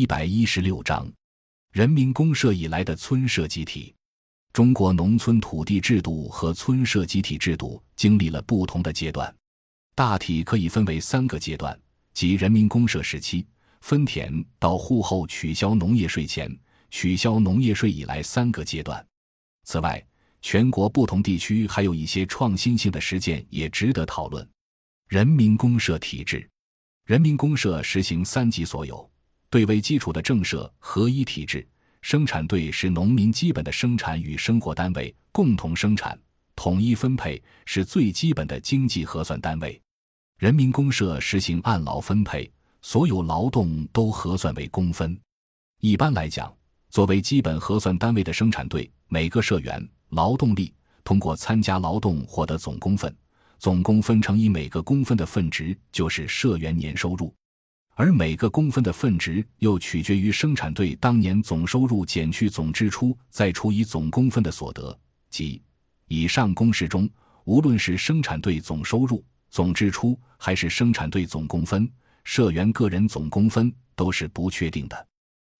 一百一十六章，人民公社以来的村社集体。中国农村土地制度和村社集体制度经历了不同的阶段，大体可以分为三个阶段，即人民公社时期、分田到户后取消农业税前、取消农业税以来三个阶段。此外，全国不同地区还有一些创新性的实践也值得讨论。人民公社体制。人民公社实行三级所有、对为基础的政社合一体制。生产队是农民基本的生产与生活单位，共同生产、统一分配是最基本的经济核算单位。人民公社实行按劳分配，所有劳动都核算为工分。一般来讲，作为基本核算单位的生产队，每个社员劳动力通过参加劳动获得总工分。总工分乘以每个工分的分值就是社员年收入，而每个工分的分值又取决于生产队当年总收入减去总支出，再除以总工分的所得。即以上公式中，无论是生产队总收入、总支出，还是生产队总工分、社员个人总工分，都是不确定的。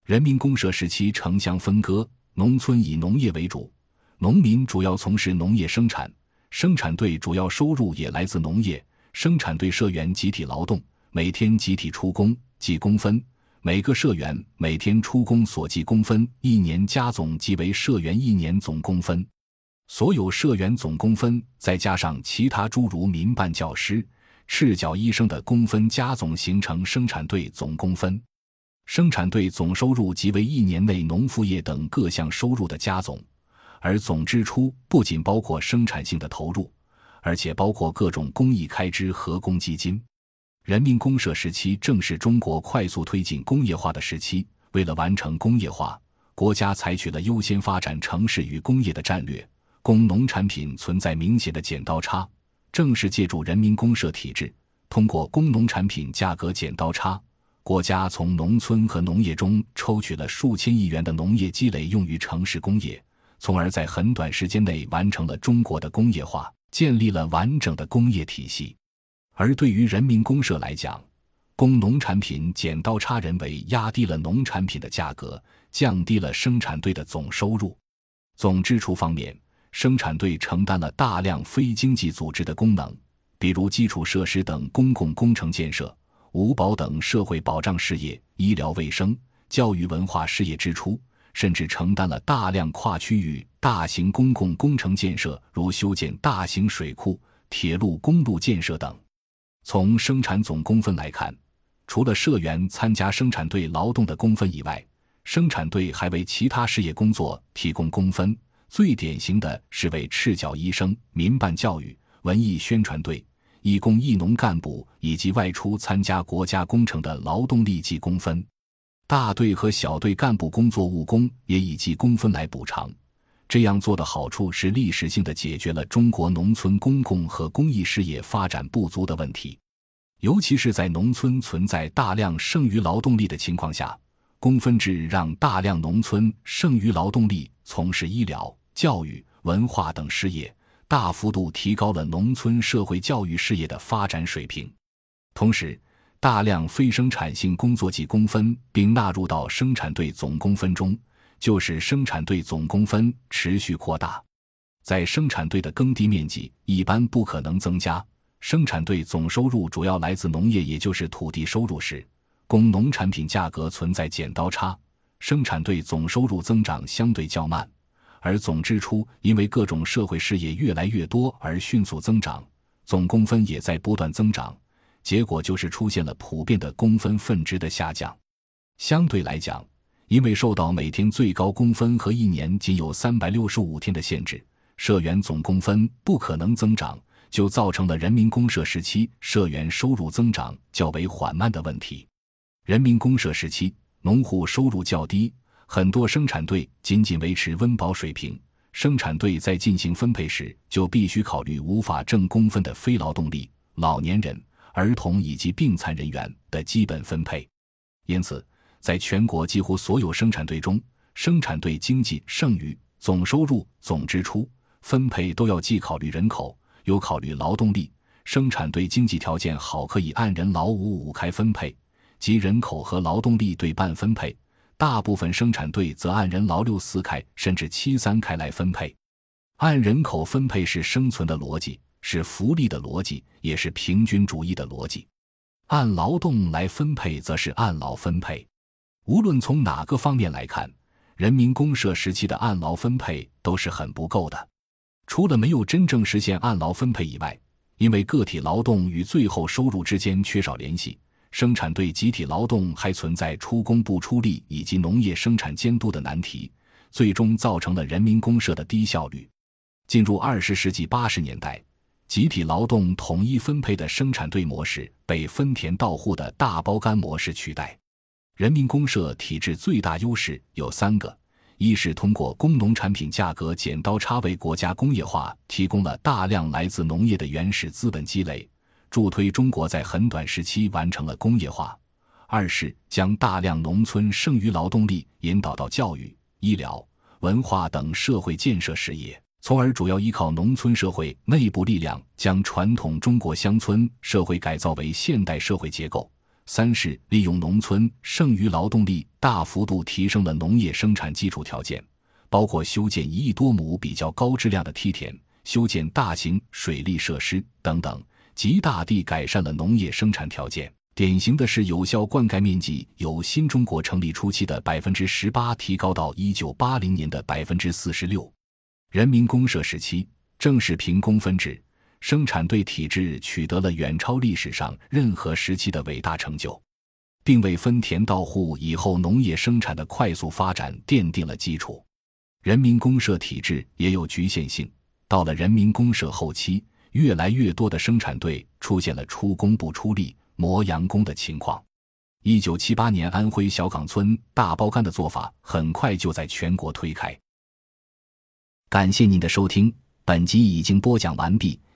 人民公社时期城乡分割，农村以农业为主，农民主要从事农业生产。生产队主要收入也来自农业，生产队社员集体劳动，每天集体出工计工分，每个社员每天出工所计工分，一年加总即为社员一年总工分。所有社员总工分再加上其他诸如民办教师、赤脚医生的工分加总，形成生产队总工分。生产队总收入即为一年内农副业等各项收入的加总。而总支出不仅包括生产性的投入，而且包括各种公益开支和公积金。人民公社时期正是中国快速推进工业化的时期。为了完成工业化，国家采取了优先发展城市与工业的战略，工农产品存在明显的剪刀差。正是借助人民公社体制，通过工农产品价格剪刀差，国家从农村和农业中抽取了数千亿元的农业积累，用于城市工业。从而在很短时间内完成了中国的工业化，建立了完整的工业体系。而对于人民公社来讲，工农产品剪刀差人为压低了农产品的价格，降低了生产队的总收入。总支出方面，生产队承担了大量非经济组织的功能，比如基础设施等公共工程建设、五保等社会保障事业、医疗卫生、教育文化事业支出。甚至承担了大量跨区域大型公共工程建设，如修建大型水库、铁路、公路建设等。从生产总工分来看，除了社员参加生产队劳动的工分以外，生产队还为其他事业工作提供工分。最典型的是为赤脚医生、民办教育、文艺宣传队、义工义农干部以及外出参加国家工程的劳动力计工分。大队和小队干部工作务工也以计工分来补偿，这样做的好处是历史性的解决了中国农村公共和公益事业发展不足的问题，尤其是在农村存在大量剩余劳动力的情况下，工分制让大量农村剩余劳动力从事医疗、教育、文化等事业，大幅度提高了农村社会教育事业的发展水平，同时。大量非生产性工作计工分并纳入到生产队总工分中，就是生产队总工分持续扩大。在生产队的耕地面积一般不可能增加，生产队总收入主要来自农业，也就是土地收入时，工农产品价格存在剪刀差，生产队总收入增长相对较慢，而总支出因为各种社会事业越来越多而迅速增长，总工分也在不断增长。结果就是出现了普遍的工分分值的下降。相对来讲，因为受到每天最高工分和一年仅有三百六十五天的限制，社员总工分不可能增长，就造成了人民公社时期社员收入增长较为缓慢的问题。人民公社时期，农户收入较低，很多生产队仅仅维持温饱水平。生产队在进行分配时，就必须考虑无法挣工分的非劳动力、老年人。儿童以及病残人员的基本分配，因此，在全国几乎所有生产队中，生产队经济剩余、总收入、总支出分配都要既考虑人口，又考虑劳动力。生产队经济条件好，可以按人劳五五开分配；即人口和劳动力对半分配，大部分生产队则按人劳六四开甚至七三开来分配。按人口分配是生存的逻辑，是福利的逻辑，也是平均主义的逻辑；按劳动来分配，则是按劳分配。无论从哪个方面来看，人民公社时期的按劳分配都是很不够的。除了没有真正实现按劳分配以外，因为个体劳动与最后收入之间缺少联系。生产队集体劳动还存在出工不出力以及农业生产监督的难题，最终造成了人民公社的低效率。进入二十世纪八十年代，集体劳动统一分配的生产队模式被分田到户的大包干模式取代。人民公社体制最大优势有三个：一是通过工农产品价格剪刀差为国家工业化提供了大量来自农业的原始资本积累。助推中国在很短时期完成了工业化。二是将大量农村剩余劳动力引导到教育、医疗、文化等社会建设事业，从而主要依靠农村社会内部力量将传统中国乡村社会改造为现代社会结构。三是利用农村剩余劳动力，大幅度提升了农业生产基础条件，包括修建一亿多亩比较高质量的梯田，修建大型水利设施等等。极大地改善了农业生产条件，典型的是有效灌溉面积由新中国成立初期的百分之十八提高到一九八零年的百分之四十六。人民公社时期正是凭工分制，生产队体制取得了远超历史上任何时期的伟大成就，并为分田到户以后农业生产的快速发展奠定了基础。人民公社体制也有局限性，到了人民公社后期。越来越多的生产队出现了出工不出力、磨洋工的情况。一九七八年，安徽小岗村大包干的做法很快就在全国推开。感谢您的收听，本集已经播讲完毕。